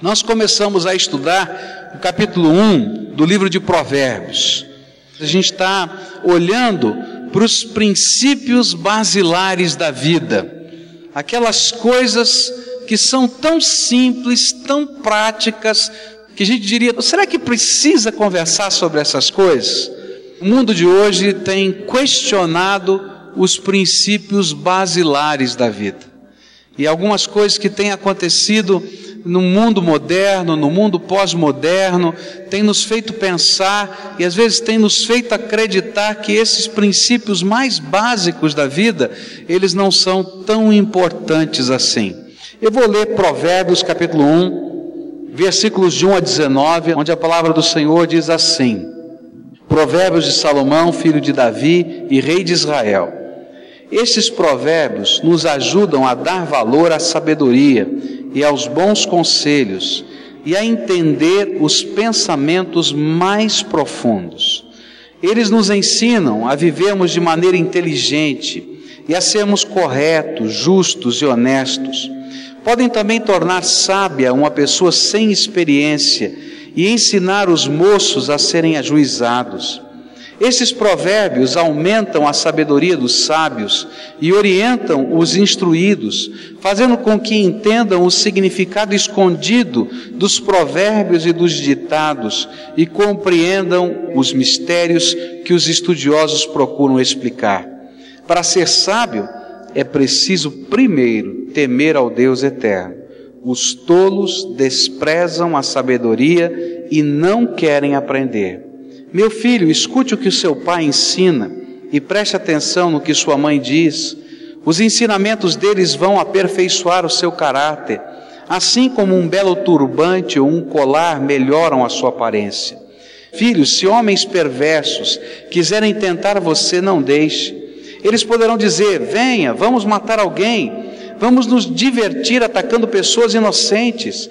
Nós começamos a estudar o capítulo 1 do livro de Provérbios. A gente está olhando para os princípios basilares da vida, aquelas coisas que são tão simples, tão práticas, que a gente diria: será que precisa conversar sobre essas coisas? O mundo de hoje tem questionado os princípios basilares da vida. E algumas coisas que têm acontecido no mundo moderno, no mundo pós-moderno, tem nos feito pensar e às vezes tem nos feito acreditar que esses princípios mais básicos da vida, eles não são tão importantes assim. Eu vou ler Provérbios capítulo 1, versículos de 1 a 19, onde a palavra do Senhor diz assim: Provérbios de Salomão, filho de Davi e rei de Israel. Estes provérbios nos ajudam a dar valor à sabedoria e aos bons conselhos e a entender os pensamentos mais profundos. Eles nos ensinam a vivermos de maneira inteligente e a sermos corretos, justos e honestos. Podem também tornar sábia uma pessoa sem experiência e ensinar os moços a serem ajuizados. Esses provérbios aumentam a sabedoria dos sábios e orientam os instruídos, fazendo com que entendam o significado escondido dos provérbios e dos ditados e compreendam os mistérios que os estudiosos procuram explicar. Para ser sábio, é preciso primeiro temer ao Deus eterno. Os tolos desprezam a sabedoria e não querem aprender. Meu filho, escute o que o seu pai ensina e preste atenção no que sua mãe diz. Os ensinamentos deles vão aperfeiçoar o seu caráter, assim como um belo turbante ou um colar melhoram a sua aparência. Filhos, se homens perversos quiserem tentar você, não deixe. Eles poderão dizer: venha, vamos matar alguém, vamos nos divertir atacando pessoas inocentes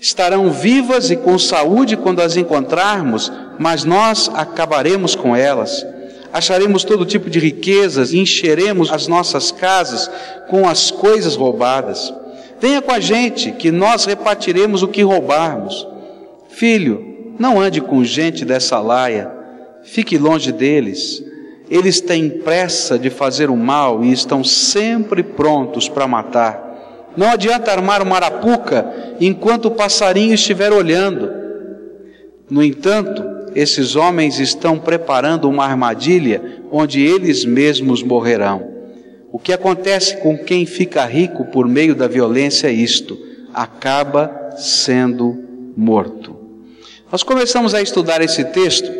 estarão vivas e com saúde quando as encontrarmos, mas nós acabaremos com elas. Acharemos todo tipo de riquezas e encheremos as nossas casas com as coisas roubadas. Venha com a gente, que nós repartiremos o que roubarmos. Filho, não ande com gente dessa laia, fique longe deles. Eles têm pressa de fazer o mal e estão sempre prontos para matar. Não adianta armar uma arapuca enquanto o passarinho estiver olhando. No entanto, esses homens estão preparando uma armadilha onde eles mesmos morrerão. O que acontece com quem fica rico por meio da violência é isto: acaba sendo morto. Nós começamos a estudar esse texto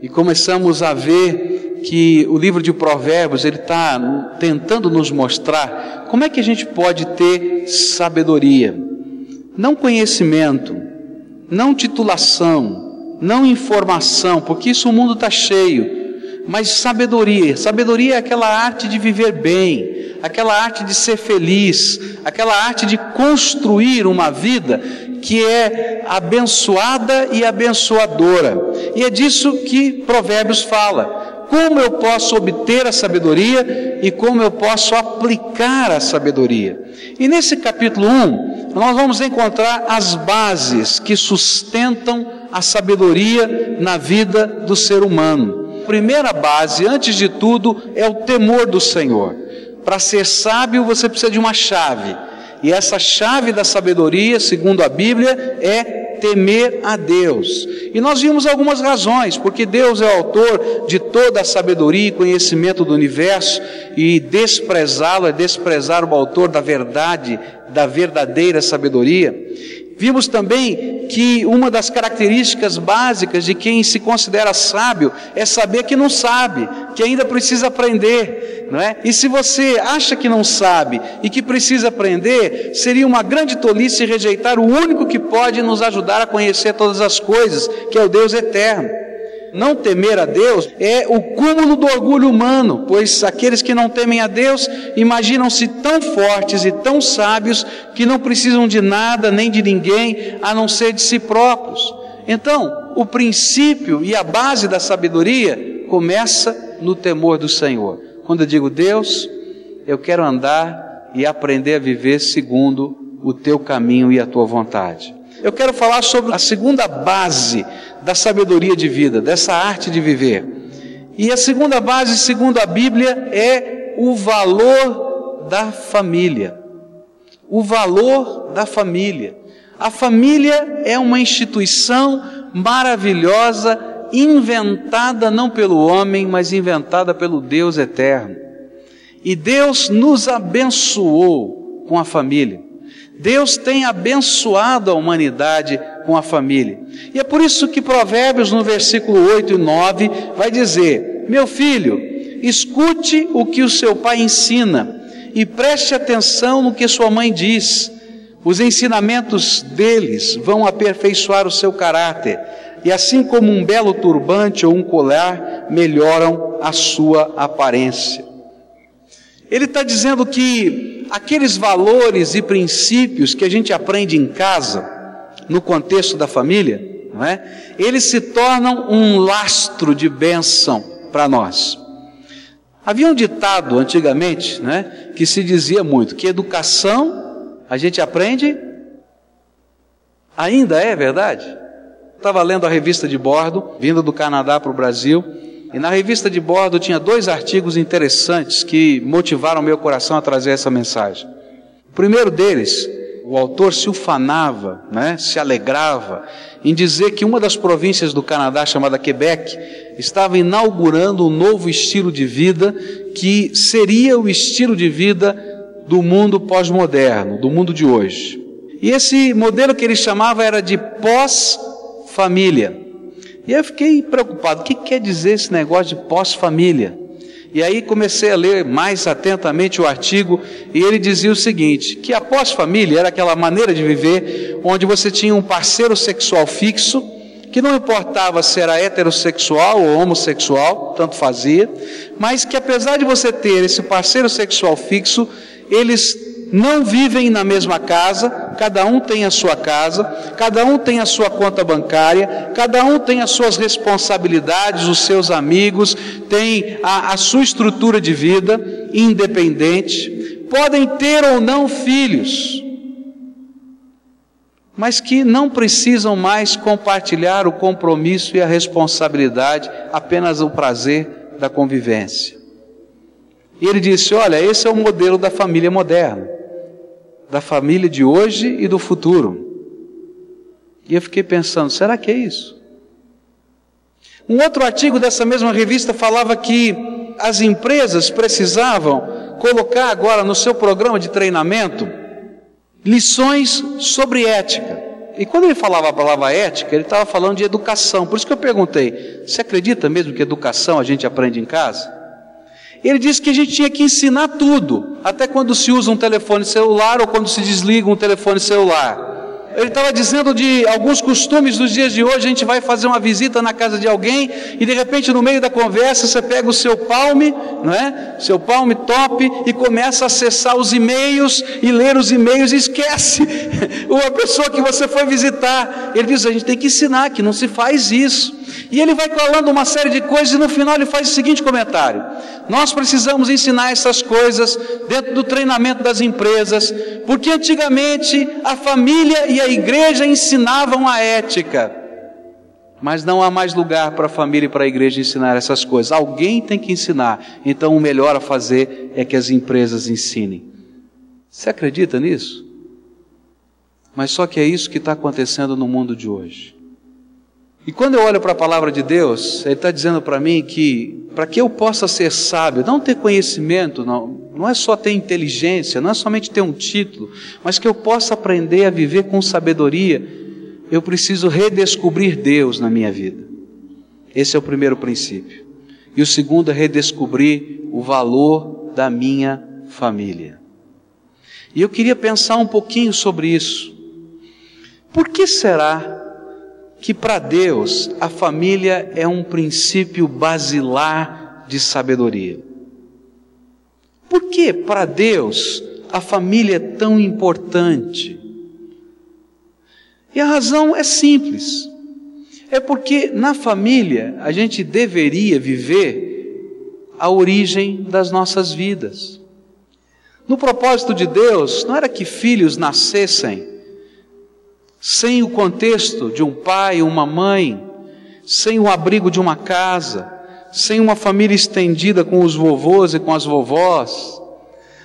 e começamos a ver que o livro de Provérbios ele está tentando nos mostrar como é que a gente pode ter sabedoria, não conhecimento, não titulação, não informação, porque isso o mundo está cheio, mas sabedoria. Sabedoria é aquela arte de viver bem, aquela arte de ser feliz, aquela arte de construir uma vida que é abençoada e abençoadora. E é disso que Provérbios fala como eu posso obter a sabedoria e como eu posso aplicar a sabedoria. E nesse capítulo 1, nós vamos encontrar as bases que sustentam a sabedoria na vida do ser humano. A primeira base, antes de tudo, é o temor do Senhor. Para ser sábio, você precisa de uma chave. E essa chave da sabedoria, segundo a Bíblia, é temer a Deus. E nós vimos algumas razões, porque Deus é autor de toda a sabedoria e conhecimento do universo, e desprezá-lo é desprezar o autor da verdade, da verdadeira sabedoria. Vimos também que uma das características básicas de quem se considera sábio é saber que não sabe, que ainda precisa aprender, não é? E se você acha que não sabe e que precisa aprender, seria uma grande tolice rejeitar o único que pode nos ajudar a conhecer todas as coisas, que é o Deus eterno. Não temer a Deus é o cúmulo do orgulho humano, pois aqueles que não temem a Deus imaginam-se tão fortes e tão sábios que não precisam de nada nem de ninguém a não ser de si próprios. Então, o princípio e a base da sabedoria começa no temor do Senhor. Quando eu digo Deus, eu quero andar e aprender a viver segundo o teu caminho e a tua vontade. eu quero falar sobre a segunda base da sabedoria de vida, dessa arte de viver. E a segunda base, segundo a Bíblia, é o valor da família. O valor da família. A família é uma instituição maravilhosa, inventada não pelo homem, mas inventada pelo Deus eterno. E Deus nos abençoou com a família. Deus tem abençoado a humanidade com a família. E é por isso que Provérbios, no versículo 8 e 9, vai dizer: Meu filho, escute o que o seu pai ensina e preste atenção no que sua mãe diz. Os ensinamentos deles vão aperfeiçoar o seu caráter, e assim como um belo turbante ou um colar melhoram a sua aparência. Ele está dizendo que aqueles valores e princípios que a gente aprende em casa, no contexto da família, não é? Eles se tornam um lastro de bênção para nós. Havia um ditado antigamente, né, que se dizia muito que educação a gente aprende ainda é verdade. Estava lendo a revista de bordo, vindo do Canadá para o Brasil, e na revista de bordo tinha dois artigos interessantes que motivaram meu coração a trazer essa mensagem. O primeiro deles, o autor se ufanava, né, se alegrava em dizer que uma das províncias do Canadá, chamada Quebec, estava inaugurando um novo estilo de vida que seria o estilo de vida do mundo pós-moderno, do mundo de hoje. E esse modelo que ele chamava era de pós-família. E eu fiquei preocupado, o que quer dizer esse negócio de pós-família? E aí comecei a ler mais atentamente o artigo e ele dizia o seguinte: que a pós-família era aquela maneira de viver onde você tinha um parceiro sexual fixo, que não importava se era heterossexual ou homossexual, tanto fazia, mas que apesar de você ter esse parceiro sexual fixo, eles não vivem na mesma casa, cada um tem a sua casa, cada um tem a sua conta bancária, cada um tem as suas responsabilidades, os seus amigos, tem a, a sua estrutura de vida independente, podem ter ou não filhos, mas que não precisam mais compartilhar o compromisso e a responsabilidade, apenas o prazer da convivência. E ele disse: Olha, esse é o modelo da família moderna da família de hoje e do futuro. E eu fiquei pensando, será que é isso? Um outro artigo dessa mesma revista falava que as empresas precisavam colocar agora no seu programa de treinamento lições sobre ética. E quando ele falava a palavra ética, ele estava falando de educação. Por isso que eu perguntei: você acredita mesmo que educação a gente aprende em casa? Ele disse que a gente tinha que ensinar tudo, até quando se usa um telefone celular ou quando se desliga um telefone celular. Ele estava dizendo de alguns costumes dos dias de hoje. A gente vai fazer uma visita na casa de alguém e de repente no meio da conversa você pega o seu palme, não é? Seu palme top e começa a acessar os e-mails e ler os e-mails e esquece uma pessoa que você foi visitar. Ele diz: a gente tem que ensinar que não se faz isso. E ele vai falando uma série de coisas e no final ele faz o seguinte comentário: Nós precisamos ensinar essas coisas dentro do treinamento das empresas, porque antigamente a família e a igreja ensinavam a ética. Mas não há mais lugar para a família e para a igreja ensinar essas coisas. Alguém tem que ensinar. Então o melhor a fazer é que as empresas ensinem. Você acredita nisso? Mas só que é isso que está acontecendo no mundo de hoje. E quando eu olho para a palavra de Deus, Ele está dizendo para mim que para que eu possa ser sábio, não ter conhecimento, não, não é só ter inteligência, não é somente ter um título, mas que eu possa aprender a viver com sabedoria, eu preciso redescobrir Deus na minha vida. Esse é o primeiro princípio. E o segundo é redescobrir o valor da minha família. E eu queria pensar um pouquinho sobre isso. Por que será que para Deus a família é um princípio basilar de sabedoria. Por que para Deus a família é tão importante? E a razão é simples. É porque na família a gente deveria viver a origem das nossas vidas. No propósito de Deus, não era que filhos nascessem sem o contexto de um pai, uma mãe, sem o abrigo de uma casa, sem uma família estendida com os vovôs e com as vovós.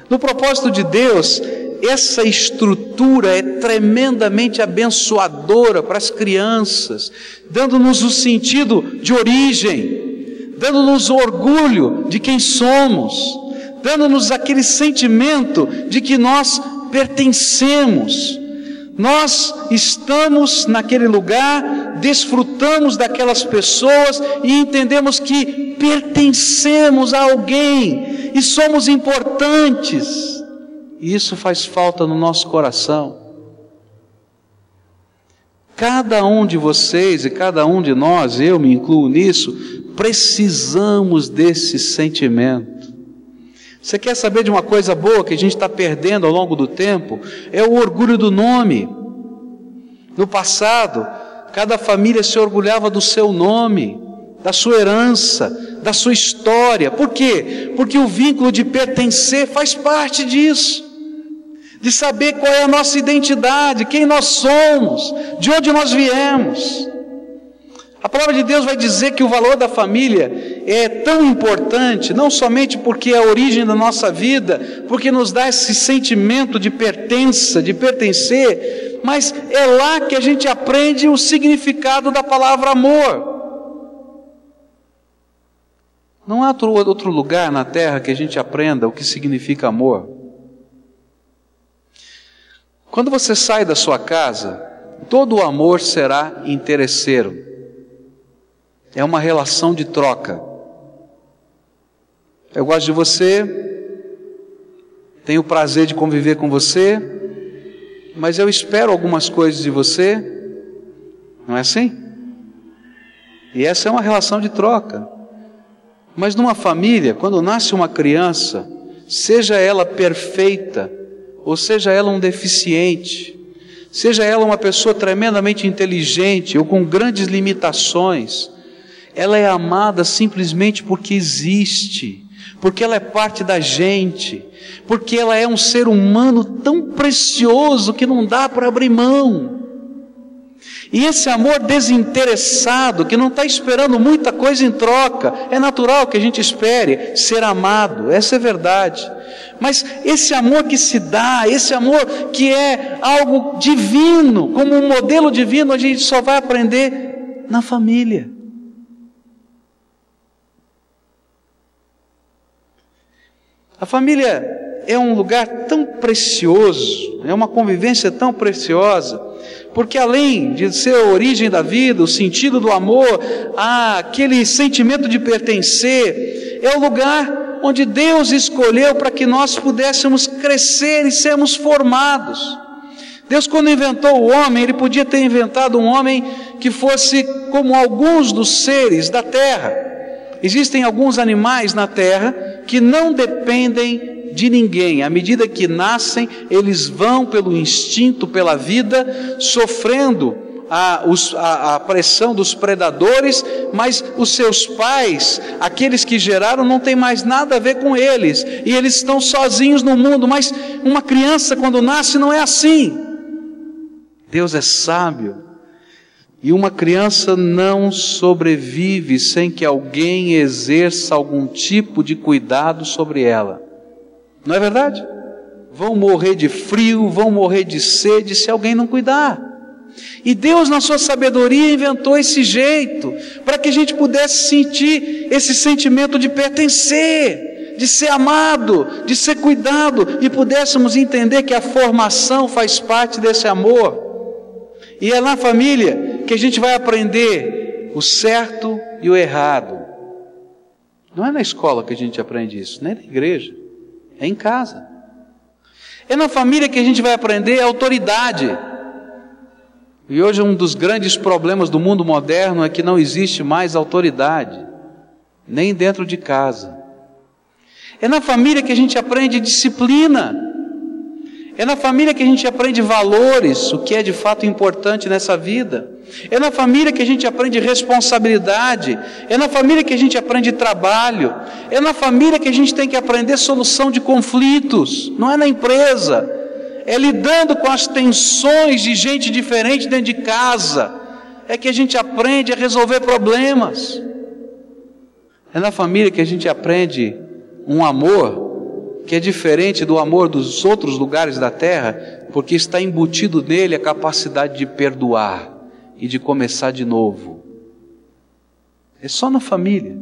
No propósito de Deus, essa estrutura é tremendamente abençoadora para as crianças, dando-nos o sentido de origem, dando-nos o orgulho de quem somos, dando-nos aquele sentimento de que nós pertencemos. Nós estamos naquele lugar, desfrutamos daquelas pessoas e entendemos que pertencemos a alguém e somos importantes. E isso faz falta no nosso coração. Cada um de vocês e cada um de nós, eu me incluo nisso, precisamos desse sentimento. Você quer saber de uma coisa boa que a gente está perdendo ao longo do tempo? É o orgulho do nome. No passado, cada família se orgulhava do seu nome, da sua herança, da sua história. Por quê? Porque o vínculo de pertencer faz parte disso de saber qual é a nossa identidade, quem nós somos, de onde nós viemos. A palavra de Deus vai dizer que o valor da família é tão importante, não somente porque é a origem da nossa vida, porque nos dá esse sentimento de pertença, de pertencer, mas é lá que a gente aprende o significado da palavra amor. Não há outro lugar na terra que a gente aprenda o que significa amor. Quando você sai da sua casa, todo o amor será interesseiro. É uma relação de troca. Eu gosto de você, tenho o prazer de conviver com você, mas eu espero algumas coisas de você. Não é assim? E essa é uma relação de troca. Mas numa família, quando nasce uma criança, seja ela perfeita, ou seja ela um deficiente, seja ela uma pessoa tremendamente inteligente ou com grandes limitações, ela é amada simplesmente porque existe, porque ela é parte da gente, porque ela é um ser humano tão precioso que não dá para abrir mão. E esse amor desinteressado, que não está esperando muita coisa em troca, é natural que a gente espere ser amado, essa é verdade. Mas esse amor que se dá, esse amor que é algo divino, como um modelo divino, a gente só vai aprender na família. A família é um lugar tão precioso, é uma convivência tão preciosa, porque além de ser a origem da vida, o sentido do amor, há aquele sentimento de pertencer, é o lugar onde Deus escolheu para que nós pudéssemos crescer e sermos formados. Deus, quando inventou o homem, Ele podia ter inventado um homem que fosse como alguns dos seres da terra. Existem alguns animais na terra que não dependem de ninguém. À medida que nascem, eles vão pelo instinto, pela vida, sofrendo a, os, a, a pressão dos predadores, mas os seus pais, aqueles que geraram, não tem mais nada a ver com eles, e eles estão sozinhos no mundo. Mas uma criança, quando nasce, não é assim. Deus é sábio. E uma criança não sobrevive sem que alguém exerça algum tipo de cuidado sobre ela. Não é verdade? Vão morrer de frio, vão morrer de sede se alguém não cuidar. E Deus, na sua sabedoria, inventou esse jeito para que a gente pudesse sentir esse sentimento de pertencer, de ser amado, de ser cuidado e pudéssemos entender que a formação faz parte desse amor. E é na família que a gente vai aprender o certo e o errado. Não é na escola que a gente aprende isso, nem na igreja, é em casa. É na família que a gente vai aprender a autoridade. E hoje um dos grandes problemas do mundo moderno é que não existe mais autoridade, nem dentro de casa. É na família que a gente aprende disciplina. É na família que a gente aprende valores, o que é de fato importante nessa vida. É na família que a gente aprende responsabilidade. É na família que a gente aprende trabalho. É na família que a gente tem que aprender solução de conflitos. Não é na empresa. é lidando com as tensões de gente diferente dentro de casa, é que a gente aprende a resolver problemas. É na família que a gente aprende um amor que é diferente do amor dos outros lugares da terra, porque está embutido nele a capacidade de perdoar e de começar de novo. É só na família.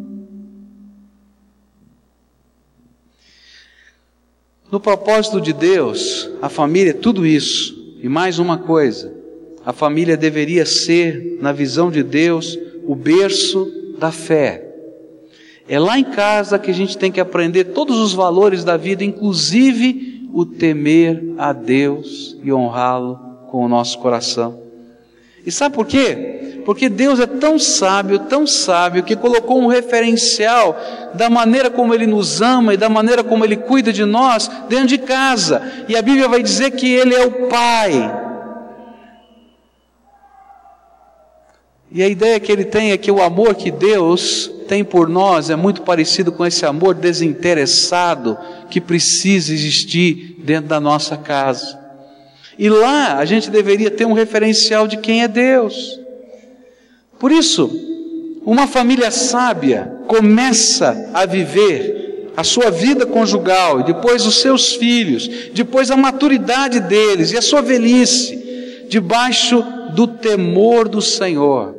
No propósito de Deus, a família é tudo isso e mais uma coisa. A família deveria ser, na visão de Deus, o berço da fé. É lá em casa que a gente tem que aprender todos os valores da vida, inclusive o temer a Deus e honrá-lo com o nosso coração. E sabe por quê? Porque Deus é tão sábio, tão sábio, que colocou um referencial da maneira como Ele nos ama e da maneira como Ele cuida de nós dentro de casa. E a Bíblia vai dizer que Ele é o Pai. E a ideia que Ele tem é que o amor que Deus tem por nós é muito parecido com esse amor desinteressado que precisa existir dentro da nossa casa. E lá a gente deveria ter um referencial de quem é Deus. Por isso, uma família sábia começa a viver a sua vida conjugal, e depois os seus filhos, depois a maturidade deles e a sua velhice, debaixo do temor do Senhor.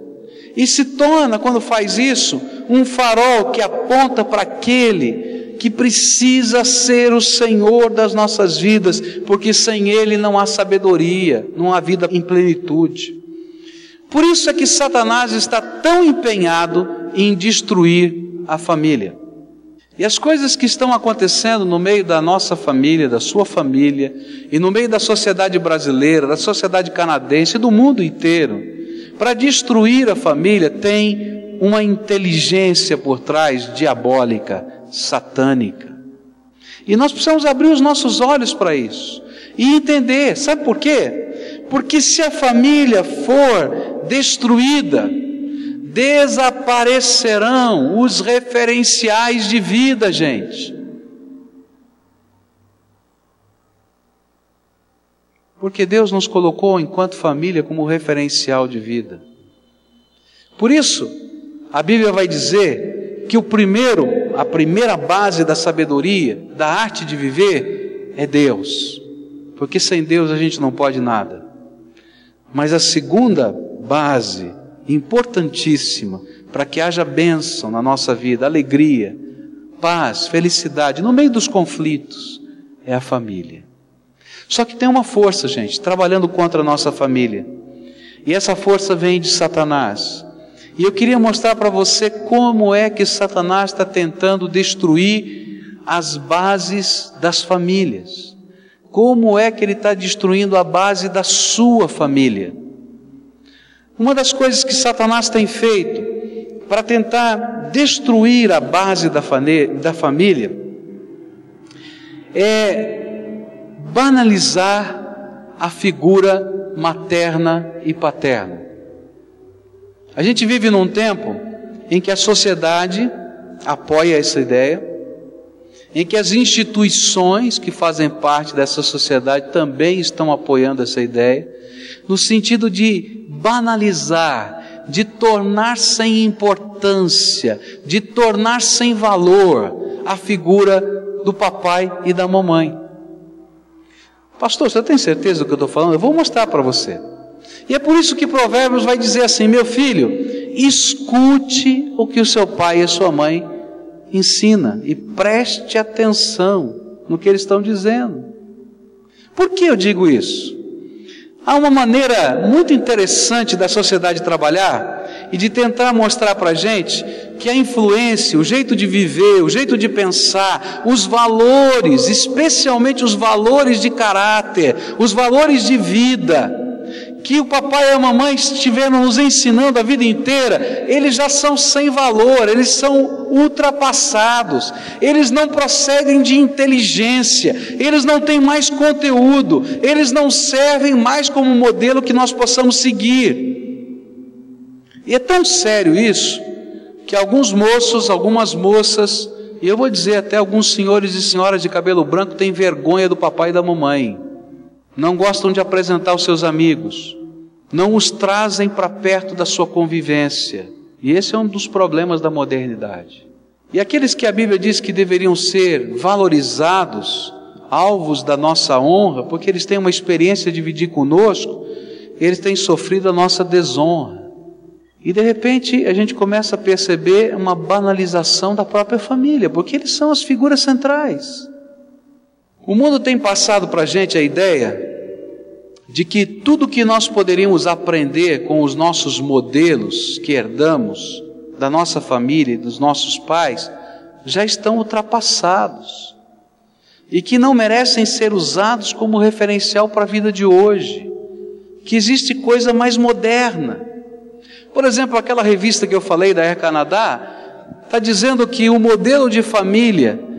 E se torna, quando faz isso, um farol que aponta para aquele que precisa ser o Senhor das nossas vidas, porque sem Ele não há sabedoria, não há vida em plenitude. Por isso é que Satanás está tão empenhado em destruir a família. E as coisas que estão acontecendo no meio da nossa família, da sua família, e no meio da sociedade brasileira, da sociedade canadense, do mundo inteiro, para destruir a família, tem uma inteligência por trás diabólica, satânica. E nós precisamos abrir os nossos olhos para isso e entender, sabe por quê? Porque se a família for destruída, desaparecerão os referenciais de vida, gente. Porque Deus nos colocou enquanto família como referencial de vida. Por isso, a Bíblia vai dizer que o primeiro, a primeira base da sabedoria, da arte de viver, é Deus. Porque sem Deus a gente não pode nada. Mas a segunda base, importantíssima, para que haja bênção na nossa vida, alegria, paz, felicidade, no meio dos conflitos, é a família. Só que tem uma força, gente, trabalhando contra a nossa família. E essa força vem de Satanás. E eu queria mostrar para você como é que Satanás está tentando destruir as bases das famílias. Como é que ele está destruindo a base da sua família? Uma das coisas que Satanás tem feito para tentar destruir a base da, da família é banalizar a figura materna e paterna. A gente vive num tempo em que a sociedade apoia essa ideia, em que as instituições que fazem parte dessa sociedade também estão apoiando essa ideia, no sentido de banalizar, de tornar sem importância, de tornar sem valor a figura do papai e da mamãe. Pastor, você tem certeza do que eu estou falando? Eu vou mostrar para você. E é por isso que Provérbios vai dizer assim: meu filho, escute o que o seu pai e a sua mãe ensina e preste atenção no que eles estão dizendo. Por que eu digo isso? Há uma maneira muito interessante da sociedade trabalhar e de tentar mostrar para a gente que a influência, o jeito de viver, o jeito de pensar, os valores, especialmente os valores de caráter, os valores de vida, que o papai e a mamãe estiveram nos ensinando a vida inteira, eles já são sem valor, eles são ultrapassados, eles não procedem de inteligência, eles não têm mais conteúdo, eles não servem mais como modelo que nós possamos seguir. E é tão sério isso, que alguns moços, algumas moças, e eu vou dizer até alguns senhores e senhoras de cabelo branco têm vergonha do papai e da mamãe. Não gostam de apresentar os seus amigos, não os trazem para perto da sua convivência. E esse é um dos problemas da modernidade. E aqueles que a Bíblia diz que deveriam ser valorizados, alvos da nossa honra, porque eles têm uma experiência de dividir conosco, eles têm sofrido a nossa desonra. E de repente a gente começa a perceber uma banalização da própria família, porque eles são as figuras centrais. O mundo tem passado para a gente a ideia de que tudo que nós poderíamos aprender com os nossos modelos que herdamos da nossa família e dos nossos pais já estão ultrapassados e que não merecem ser usados como referencial para a vida de hoje, que existe coisa mais moderna. Por exemplo, aquela revista que eu falei da Air Canadá, está dizendo que o modelo de família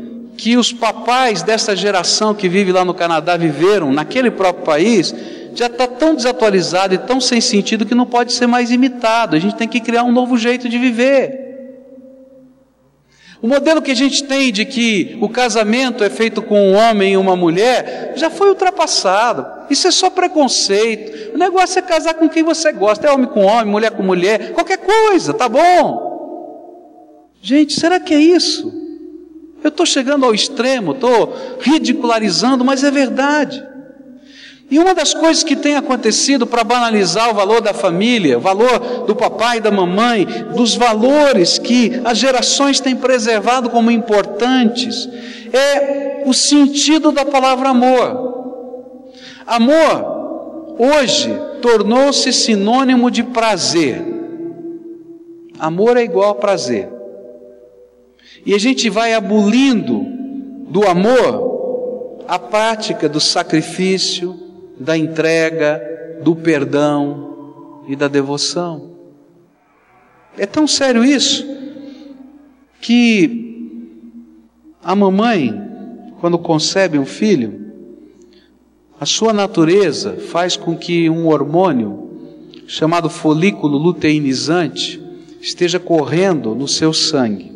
que os papais dessa geração que vive lá no Canadá viveram naquele próprio país, já está tão desatualizado e tão sem sentido que não pode ser mais imitado. A gente tem que criar um novo jeito de viver. O modelo que a gente tem de que o casamento é feito com um homem e uma mulher já foi ultrapassado. Isso é só preconceito. O negócio é casar com quem você gosta. É homem com homem, mulher com mulher, qualquer coisa, tá bom? Gente, será que é isso? Eu estou chegando ao extremo, estou ridicularizando, mas é verdade. E uma das coisas que tem acontecido para banalizar o valor da família, o valor do papai e da mamãe, dos valores que as gerações têm preservado como importantes, é o sentido da palavra amor. Amor, hoje, tornou-se sinônimo de prazer. Amor é igual a prazer. E a gente vai abolindo do amor a prática do sacrifício, da entrega, do perdão e da devoção. É tão sério isso que a mamãe, quando concebe um filho, a sua natureza faz com que um hormônio chamado folículo luteinizante esteja correndo no seu sangue.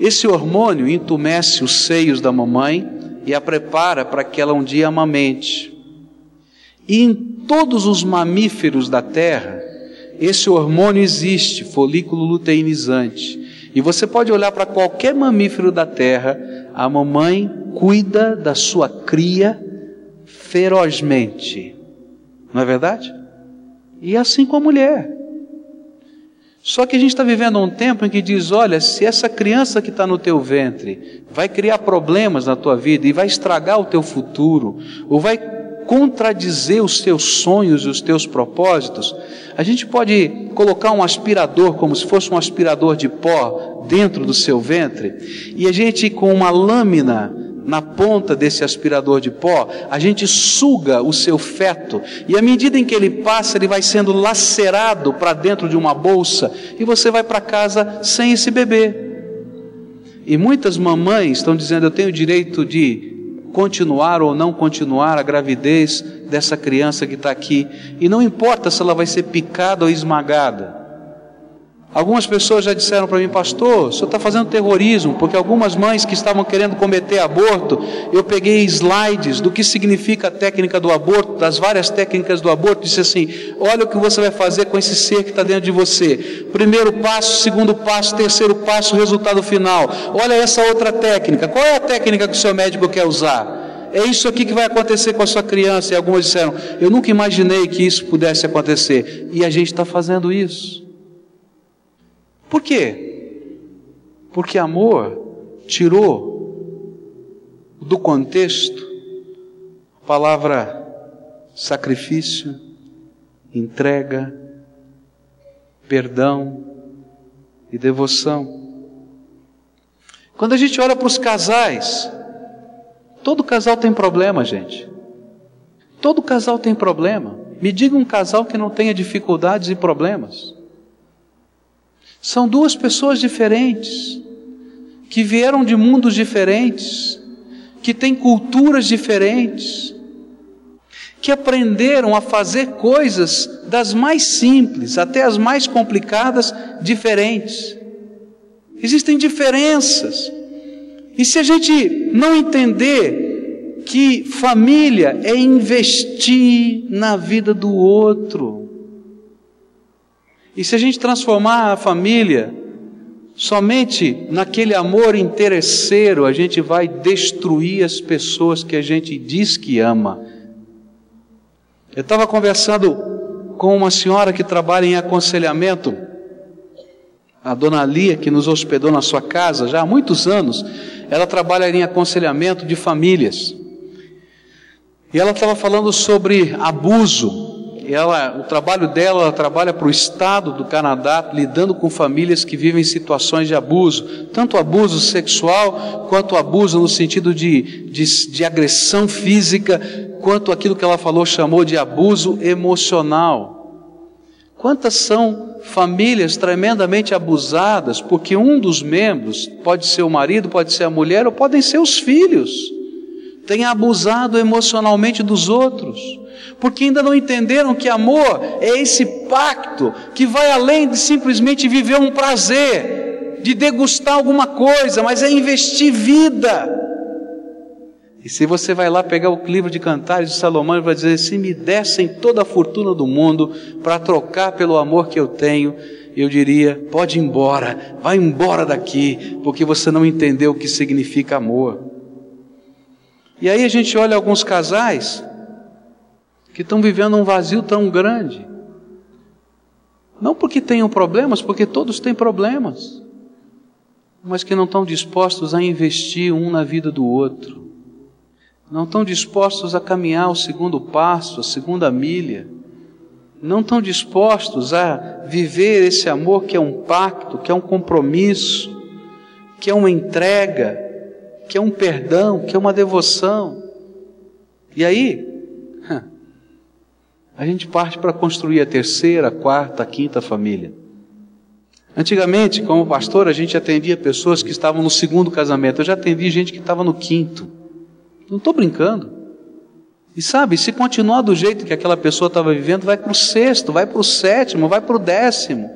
Esse hormônio entumece os seios da mamãe e a prepara para que ela um dia amamente. E em todos os mamíferos da terra, esse hormônio existe, folículo luteinizante. E você pode olhar para qualquer mamífero da terra, a mamãe cuida da sua cria ferozmente. Não é verdade? E assim com a mulher. Só que a gente está vivendo um tempo em que diz: olha, se essa criança que está no teu ventre vai criar problemas na tua vida e vai estragar o teu futuro, ou vai contradizer os teus sonhos e os teus propósitos, a gente pode colocar um aspirador, como se fosse um aspirador de pó, dentro do seu ventre, e a gente, com uma lâmina na ponta desse aspirador de pó, a gente suga o seu feto, e à medida em que ele passa, ele vai sendo lacerado para dentro de uma bolsa, e você vai para casa sem esse bebê. E muitas mamães estão dizendo: Eu tenho o direito de continuar ou não continuar a gravidez dessa criança que está aqui. E não importa se ela vai ser picada ou esmagada. Algumas pessoas já disseram para mim, pastor, o senhor está fazendo terrorismo, porque algumas mães que estavam querendo cometer aborto, eu peguei slides do que significa a técnica do aborto, das várias técnicas do aborto, disse assim: olha o que você vai fazer com esse ser que está dentro de você. Primeiro passo, segundo passo, terceiro passo, resultado final. Olha essa outra técnica. Qual é a técnica que o seu médico quer usar? É isso aqui que vai acontecer com a sua criança. E algumas disseram: Eu nunca imaginei que isso pudesse acontecer. E a gente está fazendo isso. Por quê? Porque amor tirou do contexto a palavra sacrifício, entrega, perdão e devoção. Quando a gente olha para os casais, todo casal tem problema, gente. Todo casal tem problema. Me diga um casal que não tenha dificuldades e problemas. São duas pessoas diferentes, que vieram de mundos diferentes, que têm culturas diferentes, que aprenderam a fazer coisas das mais simples até as mais complicadas diferentes. Existem diferenças. E se a gente não entender que família é investir na vida do outro. E se a gente transformar a família somente naquele amor interesseiro, a gente vai destruir as pessoas que a gente diz que ama. Eu estava conversando com uma senhora que trabalha em aconselhamento, a dona Lia, que nos hospedou na sua casa já há muitos anos, ela trabalha em aconselhamento de famílias. E ela estava falando sobre abuso ela, o trabalho dela, ela trabalha para o Estado do Canadá, lidando com famílias que vivem situações de abuso, tanto abuso sexual, quanto abuso no sentido de, de, de agressão física, quanto aquilo que ela falou, chamou de abuso emocional. Quantas são famílias tremendamente abusadas, porque um dos membros, pode ser o marido, pode ser a mulher, ou podem ser os filhos, tem abusado emocionalmente dos outros porque ainda não entenderam que amor é esse pacto que vai além de simplesmente viver um prazer, de degustar alguma coisa, mas é investir vida. E se você vai lá pegar o livro de Cantares de Salomão e vai dizer: se me dessem toda a fortuna do mundo para trocar pelo amor que eu tenho, eu diria: pode ir embora, vai embora daqui, porque você não entendeu o que significa amor. E aí a gente olha alguns casais que estão vivendo um vazio tão grande. Não porque tenham problemas, porque todos têm problemas, mas que não estão dispostos a investir um na vida do outro, não estão dispostos a caminhar o segundo passo, a segunda milha, não estão dispostos a viver esse amor que é um pacto, que é um compromisso, que é uma entrega, que é um perdão, que é uma devoção. E aí, a gente parte para construir a terceira, a quarta, a quinta família. Antigamente, como pastor, a gente atendia pessoas que estavam no segundo casamento. Eu já atendi gente que estava no quinto. Não estou brincando. E sabe, se continuar do jeito que aquela pessoa estava vivendo, vai para o sexto, vai para o sétimo, vai para o décimo.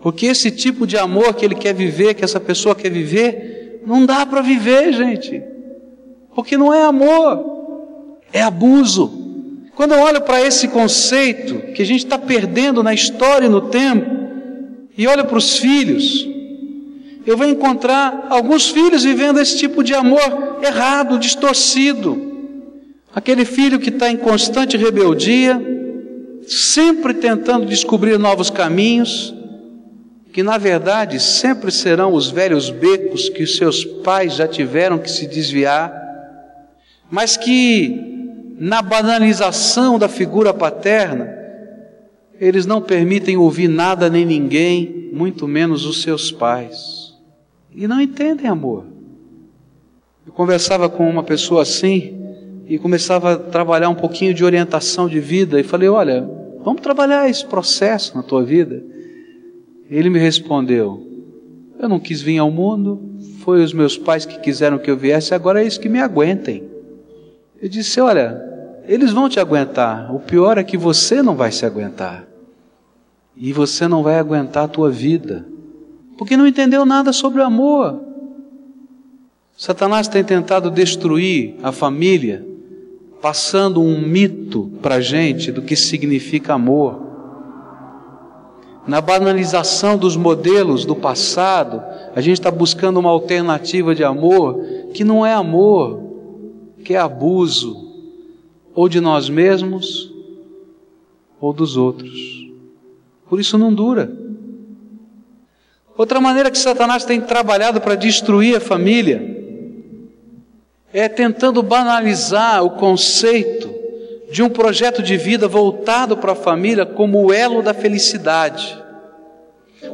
Porque esse tipo de amor que ele quer viver, que essa pessoa quer viver, não dá para viver, gente. Porque não é amor, é abuso. Quando eu olho para esse conceito que a gente está perdendo na história e no tempo, e olho para os filhos, eu vou encontrar alguns filhos vivendo esse tipo de amor errado, distorcido. Aquele filho que está em constante rebeldia, sempre tentando descobrir novos caminhos, que na verdade sempre serão os velhos becos que seus pais já tiveram que se desviar, mas que na banalização da figura paterna, eles não permitem ouvir nada nem ninguém, muito menos os seus pais. E não entendem amor. Eu conversava com uma pessoa assim e começava a trabalhar um pouquinho de orientação de vida e falei: Olha, vamos trabalhar esse processo na tua vida. Ele me respondeu: Eu não quis vir ao mundo, foi os meus pais que quiseram que eu viesse, agora é isso que me aguentem. Eu disse: Olha, eles vão te aguentar. O pior é que você não vai se aguentar. E você não vai aguentar a tua vida. Porque não entendeu nada sobre o amor. Satanás tem tentado destruir a família, passando um mito para a gente do que significa amor. Na banalização dos modelos do passado, a gente está buscando uma alternativa de amor que não é amor, que é abuso, ou de nós mesmos, ou dos outros. Por isso não dura. Outra maneira que Satanás tem trabalhado para destruir a família é tentando banalizar o conceito de um projeto de vida voltado para a família como o elo da felicidade.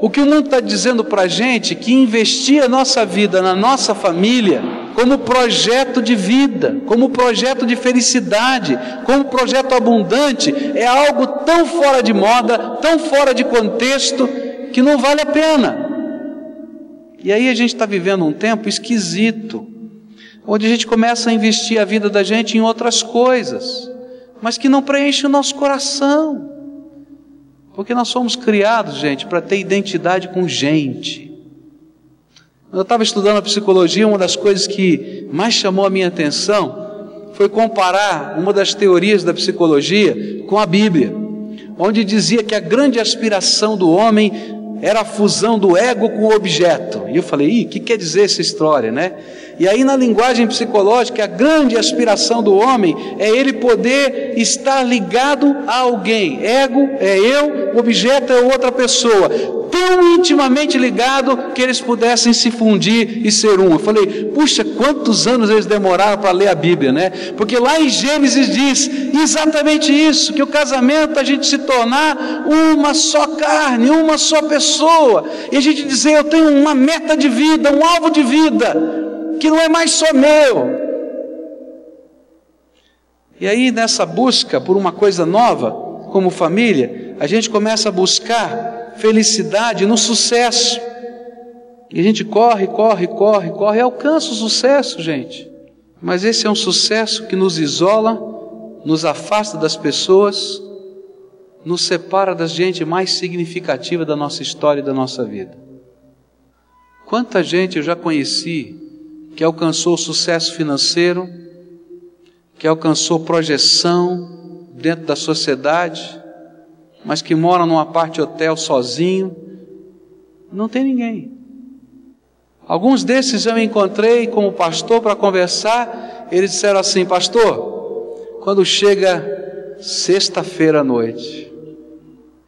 O que o mundo está dizendo para a gente é que investir a nossa vida na nossa família como projeto de vida, como projeto de felicidade, como projeto abundante, é algo tão fora de moda, tão fora de contexto, que não vale a pena. E aí a gente está vivendo um tempo esquisito, onde a gente começa a investir a vida da gente em outras coisas, mas que não preenche o nosso coração. Porque nós somos criados, gente, para ter identidade com gente. Quando eu estava estudando a psicologia, uma das coisas que mais chamou a minha atenção foi comparar uma das teorias da psicologia com a Bíblia, onde dizia que a grande aspiração do homem era a fusão do ego com o objeto. E eu falei, ih, o que quer dizer essa história, né? E aí, na linguagem psicológica, a grande aspiração do homem é ele poder estar ligado a alguém. Ego é eu, objeto é outra pessoa. Tão intimamente ligado que eles pudessem se fundir e ser um. Eu falei, puxa, quantos anos eles demoraram para ler a Bíblia, né? Porque lá em Gênesis diz exatamente isso: que o casamento é a gente se tornar uma só carne, uma só pessoa. E a gente dizer, eu tenho uma meta de vida, um alvo de vida que não é mais só meu. E aí, nessa busca por uma coisa nova, como família, a gente começa a buscar felicidade no sucesso. E a gente corre, corre, corre, corre, e alcança o sucesso, gente. Mas esse é um sucesso que nos isola, nos afasta das pessoas, nos separa da gente mais significativa da nossa história e da nossa vida. Quanta gente eu já conheci que alcançou sucesso financeiro, que alcançou projeção dentro da sociedade, mas que mora numa parte hotel sozinho, não tem ninguém. Alguns desses eu encontrei como pastor para conversar, eles disseram assim: Pastor, quando chega sexta-feira à noite,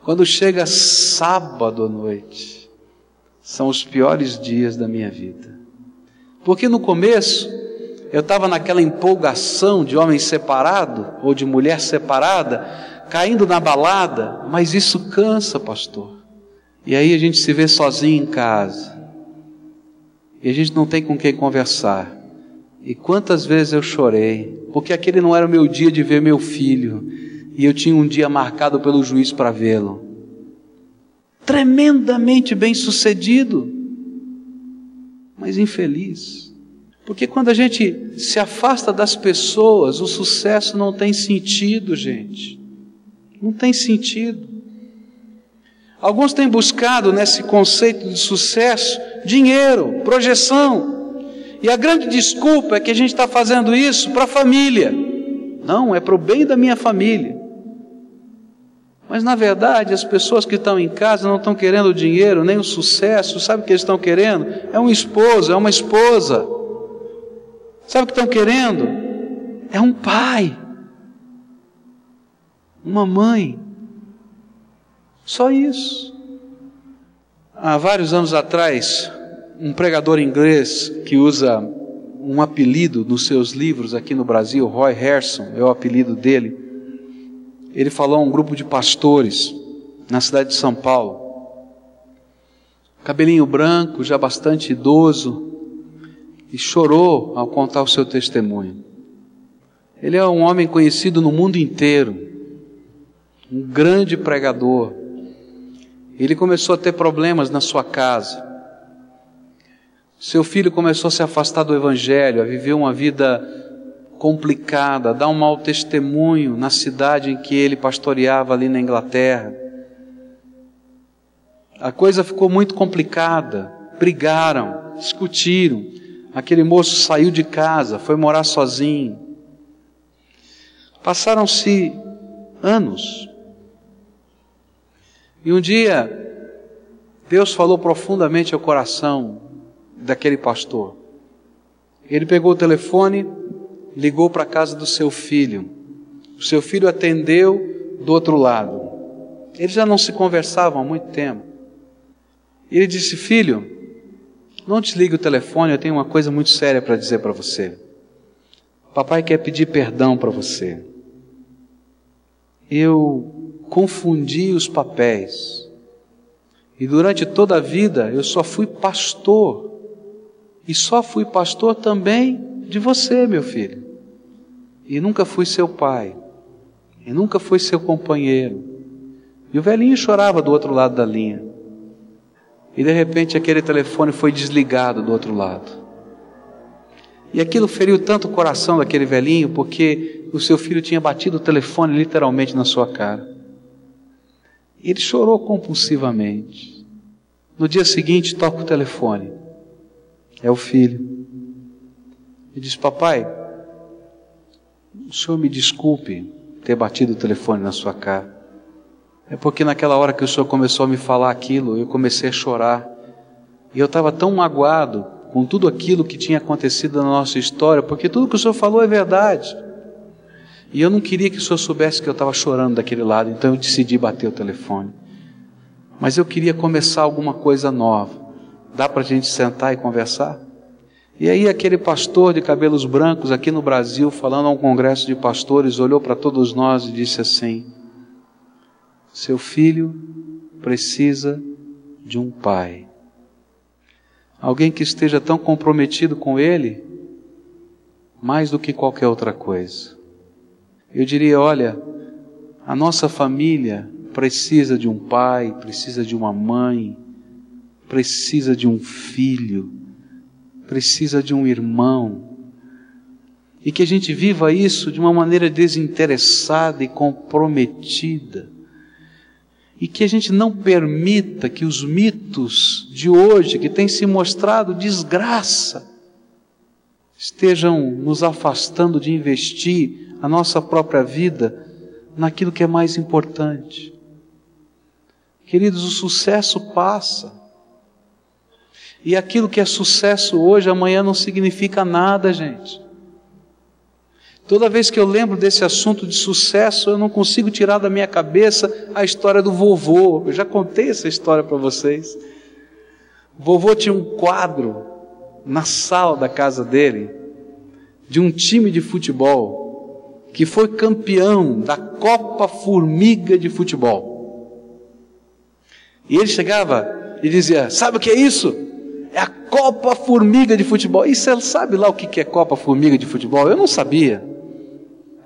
quando chega sábado à noite, são os piores dias da minha vida. Porque no começo eu estava naquela empolgação de homem separado ou de mulher separada, caindo na balada, mas isso cansa, pastor. E aí a gente se vê sozinho em casa. E a gente não tem com quem conversar. E quantas vezes eu chorei, porque aquele não era o meu dia de ver meu filho, e eu tinha um dia marcado pelo juiz para vê-lo. Tremendamente bem sucedido mas infeliz. Porque quando a gente se afasta das pessoas, o sucesso não tem sentido, gente. Não tem sentido. Alguns têm buscado nesse conceito de sucesso dinheiro, projeção. E a grande desculpa é que a gente está fazendo isso para a família. Não, é para o bem da minha família. Mas na verdade, as pessoas que estão em casa não estão querendo o dinheiro, nem o sucesso, sabe o que eles estão querendo? É um esposo, é uma esposa. Sabe o que estão querendo? É um pai, uma mãe. Só isso. Há vários anos atrás, um pregador inglês que usa um apelido nos seus livros aqui no Brasil, Roy Harrison, é o apelido dele ele falou a um grupo de pastores na cidade de São Paulo. Cabelinho branco, já bastante idoso, e chorou ao contar o seu testemunho. Ele é um homem conhecido no mundo inteiro, um grande pregador. Ele começou a ter problemas na sua casa. Seu filho começou a se afastar do Evangelho, a viver uma vida complicada, dá um mau testemunho na cidade em que ele pastoreava ali na Inglaterra. A coisa ficou muito complicada, brigaram, discutiram. Aquele moço saiu de casa, foi morar sozinho. Passaram-se anos. E um dia, Deus falou profundamente ao coração daquele pastor. Ele pegou o telefone, ligou para a casa do seu filho. O seu filho atendeu do outro lado. Eles já não se conversavam há muito tempo. E ele disse: Filho, não desligue o telefone, eu tenho uma coisa muito séria para dizer para você. Papai quer pedir perdão para você. Eu confundi os papéis. E durante toda a vida eu só fui pastor. E só fui pastor também de você, meu filho e nunca fui seu pai, e nunca fui seu companheiro. E o velhinho chorava do outro lado da linha. E de repente aquele telefone foi desligado do outro lado. E aquilo feriu tanto o coração daquele velhinho, porque o seu filho tinha batido o telefone literalmente na sua cara. E ele chorou compulsivamente. No dia seguinte, toca o telefone. É o filho. E diz: Papai, o senhor me desculpe ter batido o telefone na sua cara. É porque naquela hora que o senhor começou a me falar aquilo, eu comecei a chorar. E eu estava tão magoado com tudo aquilo que tinha acontecido na nossa história, porque tudo que o senhor falou é verdade. E eu não queria que o senhor soubesse que eu estava chorando daquele lado, então eu decidi bater o telefone. Mas eu queria começar alguma coisa nova. Dá para a gente sentar e conversar? E aí aquele pastor de cabelos brancos aqui no Brasil, falando a um congresso de pastores, olhou para todos nós e disse assim: Seu filho precisa de um pai. Alguém que esteja tão comprometido com ele, mais do que qualquer outra coisa. Eu diria, olha, a nossa família precisa de um pai, precisa de uma mãe, precisa de um filho precisa de um irmão. E que a gente viva isso de uma maneira desinteressada e comprometida. E que a gente não permita que os mitos de hoje, que têm se mostrado desgraça, estejam nos afastando de investir a nossa própria vida naquilo que é mais importante. Queridos, o sucesso passa. E aquilo que é sucesso hoje, amanhã não significa nada, gente. Toda vez que eu lembro desse assunto de sucesso, eu não consigo tirar da minha cabeça a história do vovô. Eu já contei essa história para vocês. O vovô tinha um quadro na sala da casa dele de um time de futebol que foi campeão da Copa Formiga de Futebol. E ele chegava e dizia: Sabe o que é isso? É a Copa Formiga de Futebol. E você sabe lá o que é Copa Formiga de Futebol? Eu não sabia.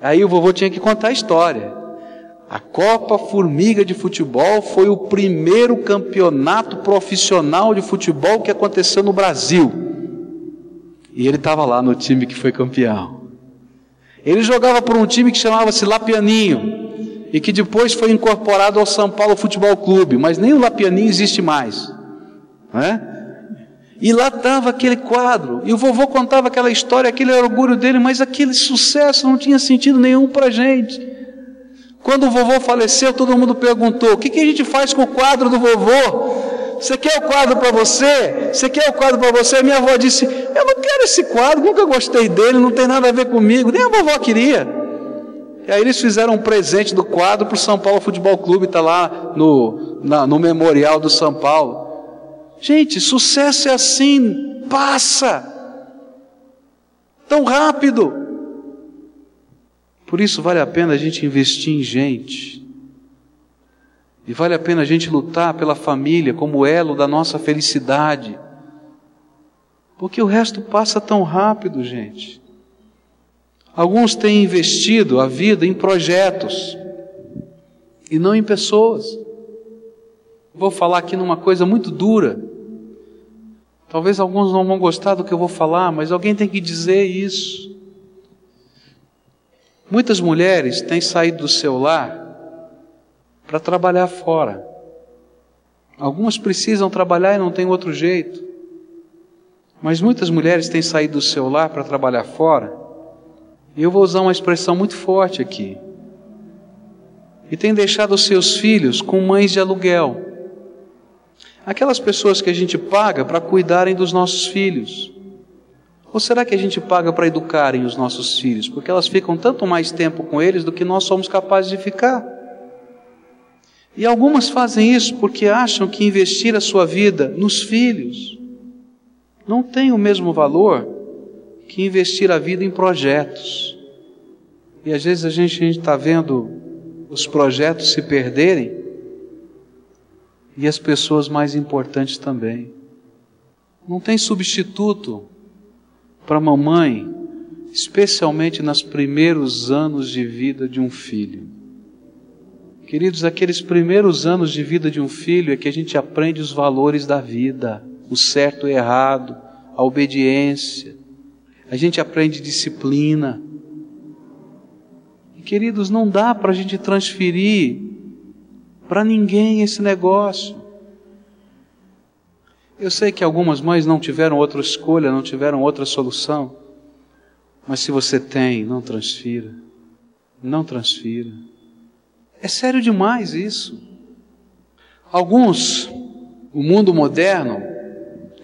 Aí o vovô tinha que contar a história. A Copa Formiga de Futebol foi o primeiro campeonato profissional de futebol que aconteceu no Brasil. E ele estava lá no time que foi campeão. Ele jogava por um time que chamava-se Lapianinho e que depois foi incorporado ao São Paulo Futebol Clube, mas nem o Lapianinho existe mais. Não é? E lá estava aquele quadro, e o vovô contava aquela história, aquele orgulho dele, mas aquele sucesso não tinha sentido nenhum para a gente. Quando o vovô faleceu, todo mundo perguntou: o que, que a gente faz com o quadro do vovô? Você quer o quadro para você? Você quer o quadro para você? Minha avó disse: Eu não quero esse quadro, nunca gostei dele, não tem nada a ver comigo. Nem a vovó queria. E aí eles fizeram um presente do quadro para o São Paulo Futebol Clube, está lá no, na, no memorial do São Paulo. Gente, sucesso é assim, passa tão rápido. Por isso vale a pena a gente investir em gente. E vale a pena a gente lutar pela família como elo da nossa felicidade. Porque o resto passa tão rápido, gente. Alguns têm investido a vida em projetos e não em pessoas. Vou falar aqui numa coisa muito dura. Talvez alguns não vão gostar do que eu vou falar, mas alguém tem que dizer isso. Muitas mulheres têm saído do seu lar para trabalhar fora. Algumas precisam trabalhar e não tem outro jeito. Mas muitas mulheres têm saído do seu lar para trabalhar fora. E eu vou usar uma expressão muito forte aqui. E têm deixado seus filhos com mães de aluguel aquelas pessoas que a gente paga para cuidarem dos nossos filhos? Ou será que a gente paga para educarem os nossos filhos? Porque elas ficam tanto mais tempo com eles do que nós somos capazes de ficar. E algumas fazem isso porque acham que investir a sua vida nos filhos não tem o mesmo valor que investir a vida em projetos. E às vezes a gente está vendo os projetos se perderem e as pessoas mais importantes também. Não tem substituto para mamãe, especialmente nos primeiros anos de vida de um filho. Queridos, aqueles primeiros anos de vida de um filho é que a gente aprende os valores da vida, o certo e errado, a obediência. A gente aprende disciplina. E, queridos, não dá para a gente transferir para ninguém esse negócio. Eu sei que algumas mães não tiveram outra escolha, não tiveram outra solução. Mas se você tem, não transfira. Não transfira. É sério demais isso. Alguns, o mundo moderno,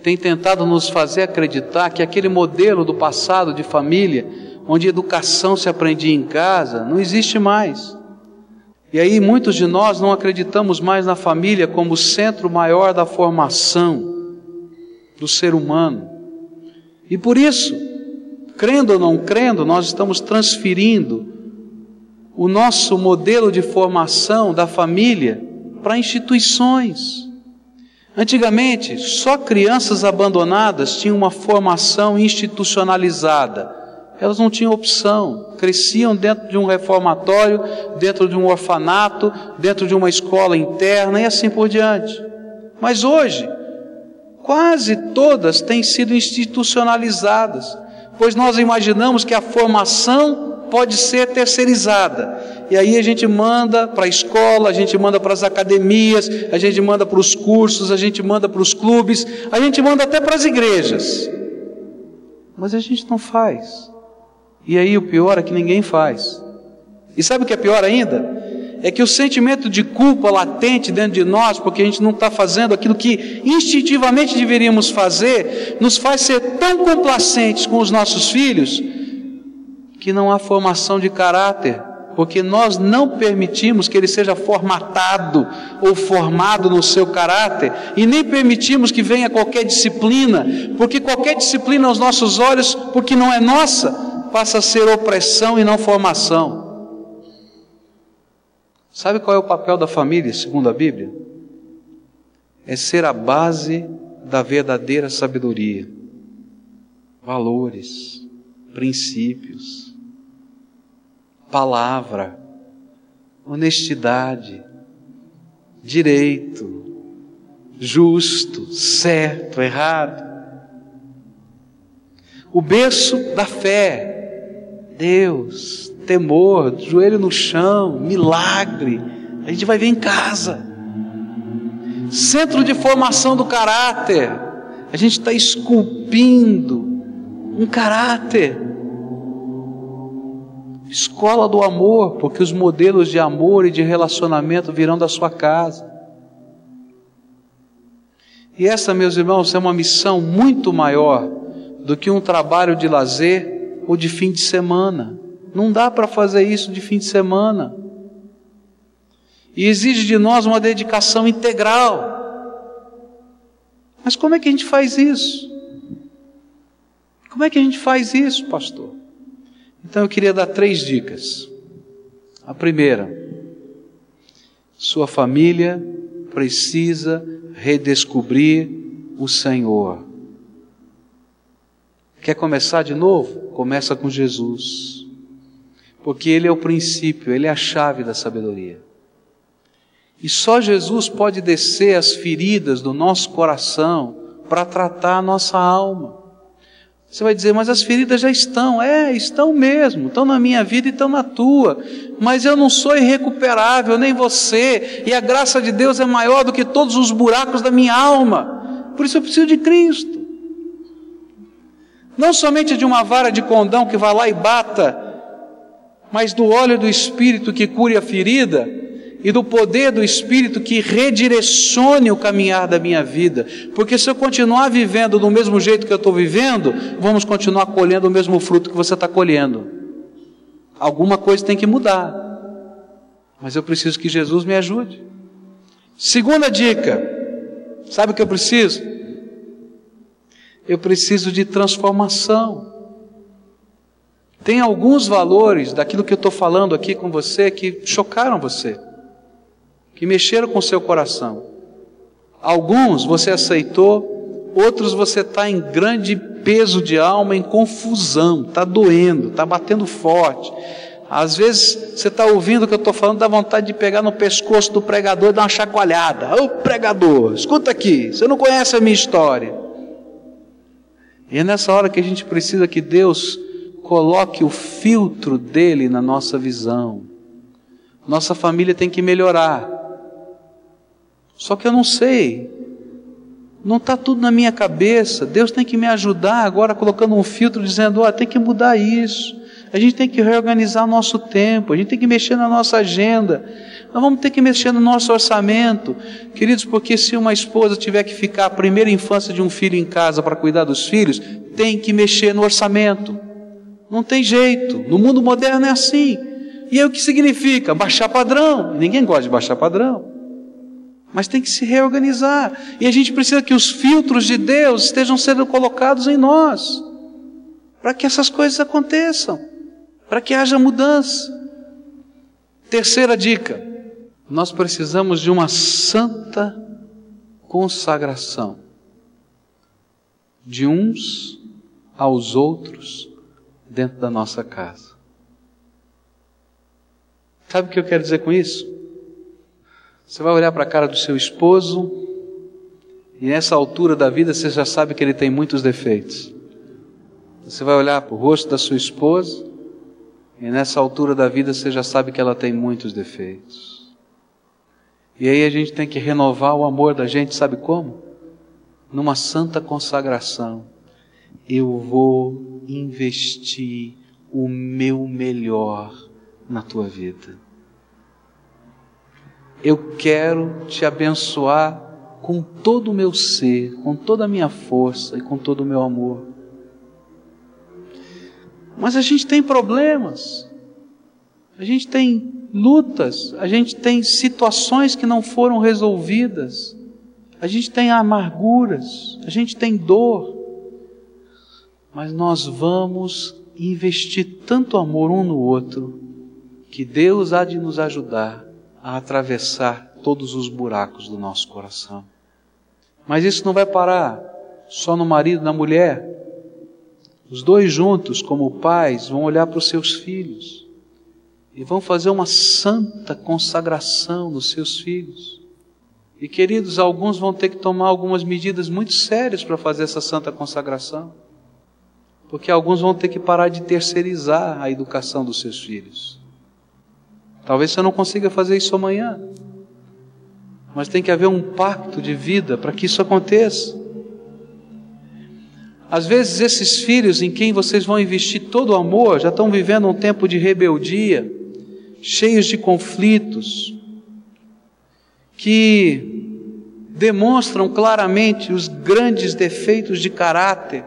tem tentado nos fazer acreditar que aquele modelo do passado de família, onde educação se aprendia em casa, não existe mais. E aí muitos de nós não acreditamos mais na família como centro maior da formação do ser humano. E por isso, crendo ou não crendo, nós estamos transferindo o nosso modelo de formação da família para instituições. Antigamente, só crianças abandonadas tinham uma formação institucionalizada. Elas não tinham opção, cresciam dentro de um reformatório, dentro de um orfanato, dentro de uma escola interna e assim por diante. Mas hoje, quase todas têm sido institucionalizadas, pois nós imaginamos que a formação pode ser terceirizada e aí a gente manda para a escola, a gente manda para as academias, a gente manda para os cursos, a gente manda para os clubes, a gente manda até para as igrejas. Mas a gente não faz. E aí o pior é que ninguém faz. E sabe o que é pior ainda? É que o sentimento de culpa latente dentro de nós, porque a gente não está fazendo aquilo que instintivamente deveríamos fazer, nos faz ser tão complacentes com os nossos filhos que não há formação de caráter porque nós não permitimos que ele seja formatado ou formado no seu caráter, e nem permitimos que venha qualquer disciplina, porque qualquer disciplina aos nossos olhos, porque não é nossa, passa a ser opressão e não formação. Sabe qual é o papel da família, segundo a Bíblia? É ser a base da verdadeira sabedoria, valores, princípios palavra, honestidade, direito, justo, certo, errado. O berço da fé, Deus, temor, joelho no chão, milagre, a gente vai ver em casa. Centro de formação do caráter, a gente está esculpindo um caráter Escola do amor, porque os modelos de amor e de relacionamento virão da sua casa. E essa, meus irmãos, é uma missão muito maior do que um trabalho de lazer ou de fim de semana. Não dá para fazer isso de fim de semana. E exige de nós uma dedicação integral. Mas como é que a gente faz isso? Como é que a gente faz isso, pastor? Então eu queria dar três dicas. A primeira, sua família precisa redescobrir o Senhor. Quer começar de novo? Começa com Jesus. Porque Ele é o princípio, Ele é a chave da sabedoria. E só Jesus pode descer as feridas do nosso coração para tratar a nossa alma. Você vai dizer, mas as feridas já estão. É, estão mesmo. Estão na minha vida e estão na tua. Mas eu não sou irrecuperável, nem você. E a graça de Deus é maior do que todos os buracos da minha alma. Por isso eu preciso de Cristo. Não somente de uma vara de condão que vá lá e bata, mas do óleo do Espírito que cure a ferida e do poder do Espírito que redirecione o caminhar da minha vida. Porque se eu continuar vivendo do mesmo jeito que eu estou vivendo, vamos continuar colhendo o mesmo fruto que você está colhendo. Alguma coisa tem que mudar. Mas eu preciso que Jesus me ajude. Segunda dica: sabe o que eu preciso? Eu preciso de transformação. Tem alguns valores daquilo que eu estou falando aqui com você que chocaram você que mexeram com seu coração. Alguns você aceitou, outros você está em grande peso de alma, em confusão, está doendo, está batendo forte. Às vezes você está ouvindo o que eu estou falando, dá vontade de pegar no pescoço do pregador e dar uma chacoalhada. Ô pregador, escuta aqui, você não conhece a minha história. E é nessa hora que a gente precisa que Deus coloque o filtro dele na nossa visão. Nossa família tem que melhorar. Só que eu não sei Não está tudo na minha cabeça. Deus tem que me ajudar agora colocando um filtro dizendo: oh, tem que mudar isso. A gente tem que reorganizar nosso tempo, a gente tem que mexer na nossa agenda. Nós vamos ter que mexer no nosso orçamento, queridos, porque se uma esposa tiver que ficar a primeira infância de um filho em casa para cuidar dos filhos, tem que mexer no orçamento. Não tem jeito. No mundo moderno é assim. E aí o que significa? Baixar padrão. Ninguém gosta de baixar padrão. Mas tem que se reorganizar. E a gente precisa que os filtros de Deus estejam sendo colocados em nós. Para que essas coisas aconteçam. Para que haja mudança. Terceira dica. Nós precisamos de uma santa consagração de uns aos outros dentro da nossa casa. Sabe o que eu quero dizer com isso? Você vai olhar para a cara do seu esposo e nessa altura da vida você já sabe que ele tem muitos defeitos. Você vai olhar para o rosto da sua esposa e nessa altura da vida você já sabe que ela tem muitos defeitos. E aí a gente tem que renovar o amor da gente, sabe como? Numa santa consagração. Eu vou investir o meu melhor na tua vida. Eu quero te abençoar com todo o meu ser, com toda a minha força e com todo o meu amor. Mas a gente tem problemas, a gente tem lutas, a gente tem situações que não foram resolvidas, a gente tem amarguras, a gente tem dor, mas nós vamos investir tanto amor um no outro, que Deus há de nos ajudar a atravessar todos os buracos do nosso coração. Mas isso não vai parar só no marido, na mulher. Os dois juntos, como pais, vão olhar para os seus filhos e vão fazer uma santa consagração dos seus filhos. E queridos, alguns vão ter que tomar algumas medidas muito sérias para fazer essa santa consagração. Porque alguns vão ter que parar de terceirizar a educação dos seus filhos. Talvez você não consiga fazer isso amanhã. Mas tem que haver um pacto de vida para que isso aconteça. Às vezes, esses filhos em quem vocês vão investir todo o amor já estão vivendo um tempo de rebeldia, cheios de conflitos, que demonstram claramente os grandes defeitos de caráter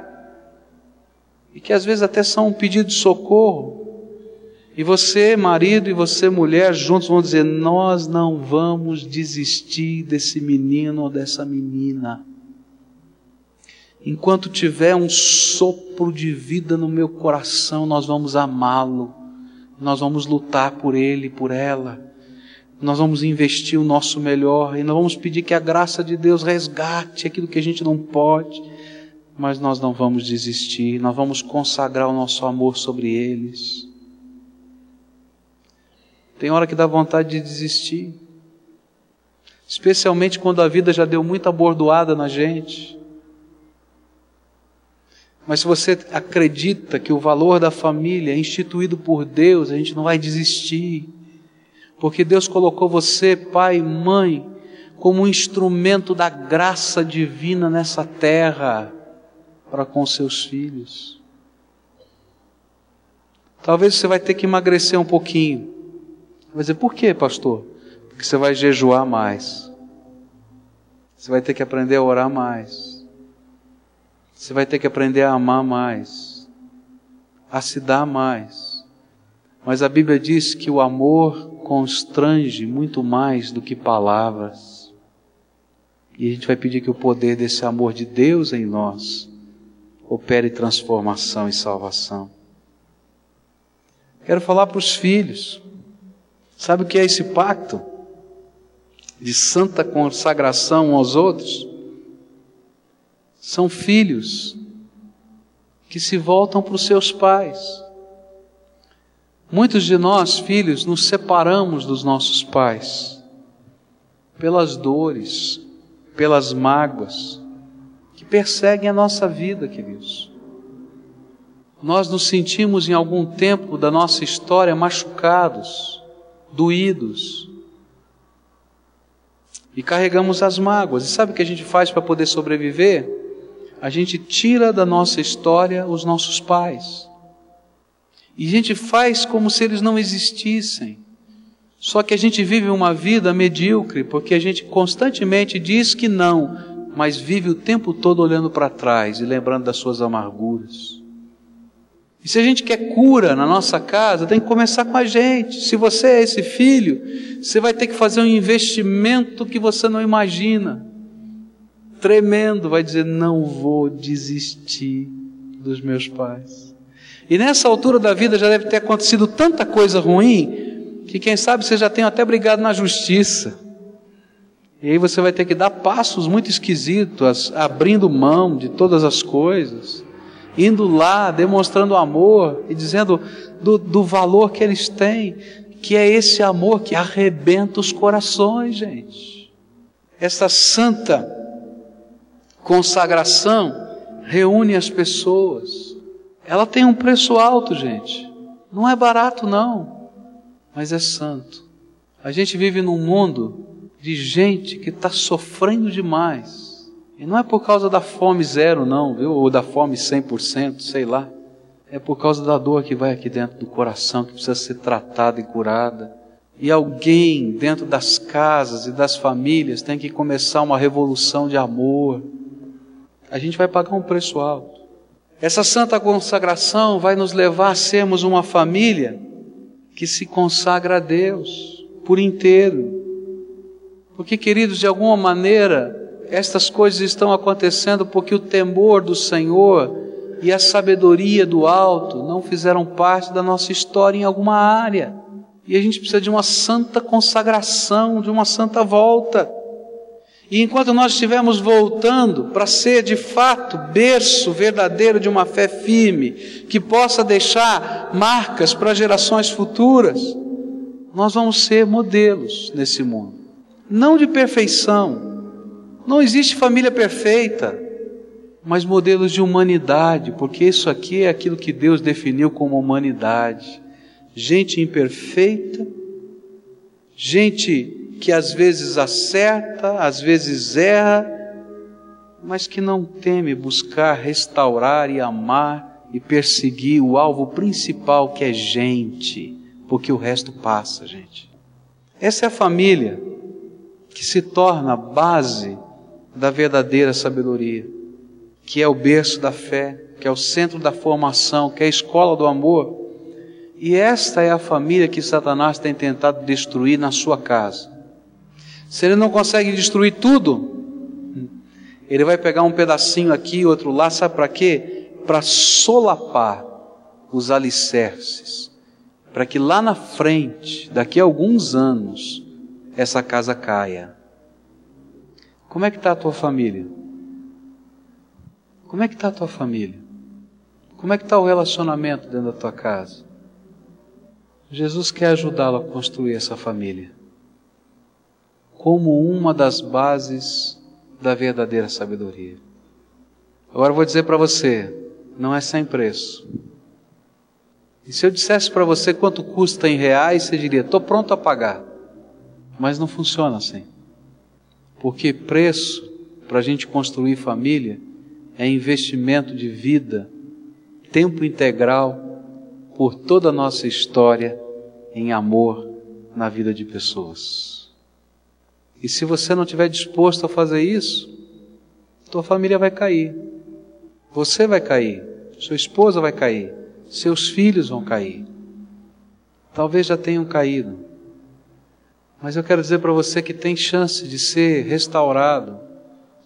e que às vezes até são um pedido de socorro. E você, marido, e você, mulher, juntos vão dizer: Nós não vamos desistir desse menino ou dessa menina. Enquanto tiver um sopro de vida no meu coração, nós vamos amá-lo, nós vamos lutar por ele, por ela, nós vamos investir o nosso melhor e nós vamos pedir que a graça de Deus resgate aquilo que a gente não pode, mas nós não vamos desistir, nós vamos consagrar o nosso amor sobre eles. Tem hora que dá vontade de desistir, especialmente quando a vida já deu muita bordoada na gente. Mas se você acredita que o valor da família é instituído por Deus, a gente não vai desistir. Porque Deus colocou você, pai e mãe, como um instrumento da graça divina nessa terra para com seus filhos. Talvez você vai ter que emagrecer um pouquinho. Vai dizer, por quê, pastor? Porque você vai jejuar mais. Você vai ter que aprender a orar mais. Você vai ter que aprender a amar mais, a se dar mais. Mas a Bíblia diz que o amor constrange muito mais do que palavras. E a gente vai pedir que o poder desse amor de Deus em nós opere transformação e salvação. Quero falar para os filhos. Sabe o que é esse pacto? De santa consagração aos outros? São filhos que se voltam para os seus pais. Muitos de nós, filhos, nos separamos dos nossos pais pelas dores, pelas mágoas que perseguem a nossa vida, queridos. Nós nos sentimos em algum tempo da nossa história machucados, doídos. e carregamos as mágoas. E sabe o que a gente faz para poder sobreviver? A gente tira da nossa história os nossos pais. E a gente faz como se eles não existissem. Só que a gente vive uma vida medíocre, porque a gente constantemente diz que não, mas vive o tempo todo olhando para trás e lembrando das suas amarguras. E se a gente quer cura na nossa casa, tem que começar com a gente. Se você é esse filho, você vai ter que fazer um investimento que você não imagina. Tremendo, vai dizer: não vou desistir dos meus pais. E nessa altura da vida já deve ter acontecido tanta coisa ruim, que quem sabe você já tenha até brigado na justiça. E aí você vai ter que dar passos muito esquisitos, abrindo mão de todas as coisas indo lá, demonstrando amor e dizendo do, do valor que eles têm, que é esse amor que arrebenta os corações, gente. Essa santa consagração reúne as pessoas. Ela tem um preço alto, gente. Não é barato, não, mas é santo. A gente vive num mundo de gente que está sofrendo demais e não é por causa da fome zero, não, viu? Ou da fome 100%, sei lá. É por causa da dor que vai aqui dentro do coração, que precisa ser tratada e curada. E alguém dentro das casas e das famílias tem que começar uma revolução de amor. A gente vai pagar um preço alto. Essa santa consagração vai nos levar a sermos uma família que se consagra a Deus por inteiro. Porque, queridos, de alguma maneira, estas coisas estão acontecendo porque o temor do Senhor e a sabedoria do alto não fizeram parte da nossa história em alguma área. E a gente precisa de uma santa consagração, de uma santa volta. E enquanto nós estivermos voltando para ser de fato berço verdadeiro de uma fé firme, que possa deixar marcas para gerações futuras, nós vamos ser modelos nesse mundo. Não de perfeição, não existe família perfeita, mas modelos de humanidade, porque isso aqui é aquilo que Deus definiu como humanidade. Gente imperfeita, gente que às vezes acerta, às vezes erra, mas que não teme buscar restaurar e amar e perseguir o alvo principal que é gente, porque o resto passa, gente. Essa é a família que se torna base da verdadeira sabedoria, que é o berço da fé, que é o centro da formação, que é a escola do amor. E esta é a família que Satanás tem tentado destruir na sua casa. Se ele não consegue destruir tudo, ele vai pegar um pedacinho aqui, outro lá, sabe para quê? Para solapar os alicerces, para que lá na frente, daqui a alguns anos, essa casa caia. Como é que está a tua família? Como é que está a tua família? Como é que está o relacionamento dentro da tua casa? Jesus quer ajudá-lo a construir essa família como uma das bases da verdadeira sabedoria. Agora eu vou dizer para você, não é sem preço. E se eu dissesse para você quanto custa em reais, você diria, estou pronto a pagar. Mas não funciona assim. Porque preço para a gente construir família é investimento de vida, tempo integral por toda a nossa história em amor na vida de pessoas. E se você não estiver disposto a fazer isso, tua família vai cair. Você vai cair, sua esposa vai cair, seus filhos vão cair. Talvez já tenham caído. Mas eu quero dizer para você que tem chance de ser restaurado,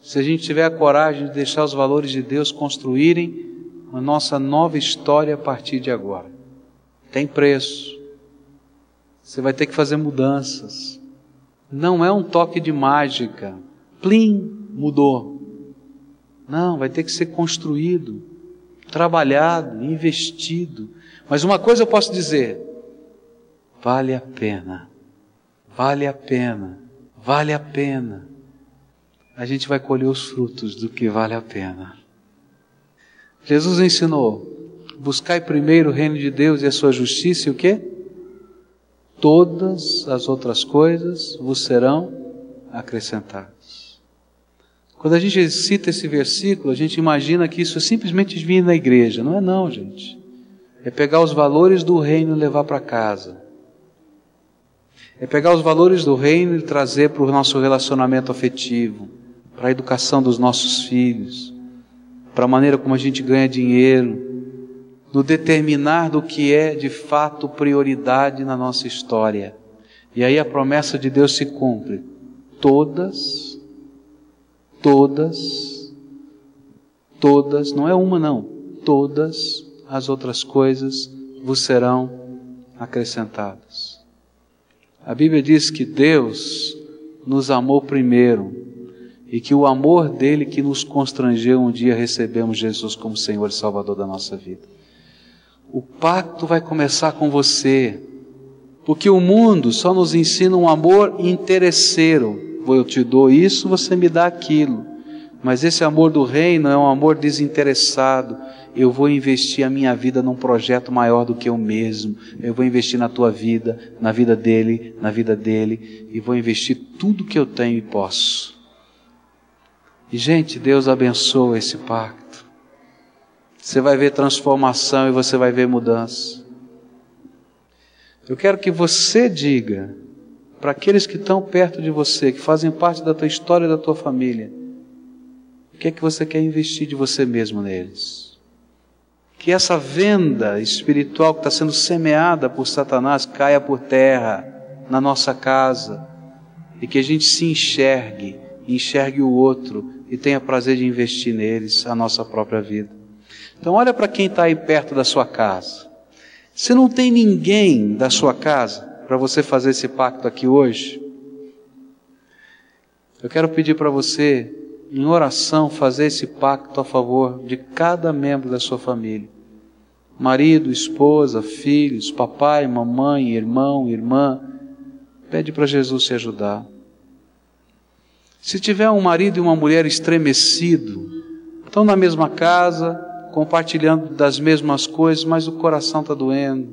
se a gente tiver a coragem de deixar os valores de Deus construírem a nossa nova história a partir de agora. Tem preço. Você vai ter que fazer mudanças. Não é um toque de mágica. Plim, mudou. Não, vai ter que ser construído, trabalhado, investido. Mas uma coisa eu posso dizer: vale a pena. Vale a pena, vale a pena. A gente vai colher os frutos do que vale a pena. Jesus ensinou: buscai primeiro o reino de Deus e a sua justiça e o quê? Todas as outras coisas vos serão acrescentados. Quando a gente cita esse versículo, a gente imagina que isso é simplesmente vir na igreja. Não é não, gente. É pegar os valores do reino e levar para casa. É pegar os valores do reino e trazer para o nosso relacionamento afetivo, para a educação dos nossos filhos, para a maneira como a gente ganha dinheiro, no determinar do que é de fato prioridade na nossa história. E aí a promessa de Deus se cumpre. Todas, todas, todas, não é uma não, todas as outras coisas vos serão acrescentadas. A Bíblia diz que Deus nos amou primeiro e que o amor dele que nos constrangeu um dia recebemos Jesus como Senhor e Salvador da nossa vida. O pacto vai começar com você, porque o mundo só nos ensina um amor interesseiro. Eu te dou isso, você me dá aquilo. Mas esse amor do reino é um amor desinteressado. Eu vou investir a minha vida num projeto maior do que eu mesmo. Eu vou investir na tua vida, na vida dele, na vida dele, e vou investir tudo que eu tenho e posso. E, gente, Deus abençoa esse pacto. Você vai ver transformação e você vai ver mudança. Eu quero que você diga para aqueles que estão perto de você, que fazem parte da tua história e da tua família, o que é que você quer investir de você mesmo neles? Que essa venda espiritual que está sendo semeada por Satanás caia por terra na nossa casa e que a gente se enxergue, enxergue o outro e tenha prazer de investir neles a nossa própria vida. Então, olha para quem está aí perto da sua casa. Se não tem ninguém da sua casa para você fazer esse pacto aqui hoje, eu quero pedir para você, em oração, fazer esse pacto a favor de cada membro da sua família: marido, esposa, filhos, papai, mamãe, irmão, irmã. Pede para Jesus te ajudar. Se tiver um marido e uma mulher estremecido, estão na mesma casa, compartilhando das mesmas coisas, mas o coração está doendo.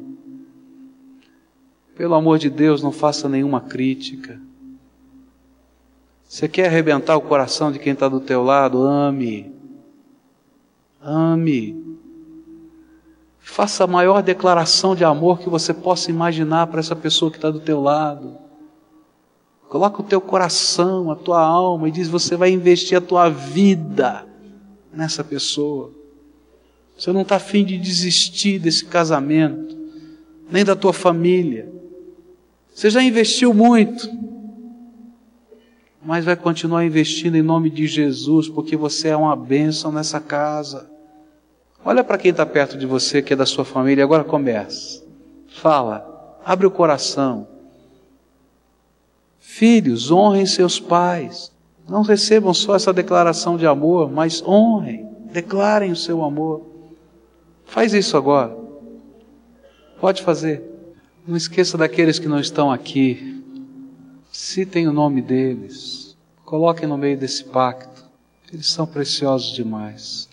Pelo amor de Deus, não faça nenhuma crítica. Você quer arrebentar o coração de quem está do teu lado? Ame. Ame. Faça a maior declaração de amor que você possa imaginar para essa pessoa que está do teu lado. Coloca o teu coração, a tua alma e diz: você vai investir a tua vida nessa pessoa. Você não está afim de desistir desse casamento, nem da tua família. Você já investiu muito, mas vai continuar investindo em nome de Jesus, porque você é uma bênção nessa casa. Olha para quem está perto de você, que é da sua família, agora começa. Fala, abre o coração. Filhos, honrem seus pais. Não recebam só essa declaração de amor, mas honrem, declarem o seu amor. Faz isso agora. Pode fazer. Não esqueça daqueles que não estão aqui. Citem o nome deles. Coloquem no meio desse pacto. Eles são preciosos demais.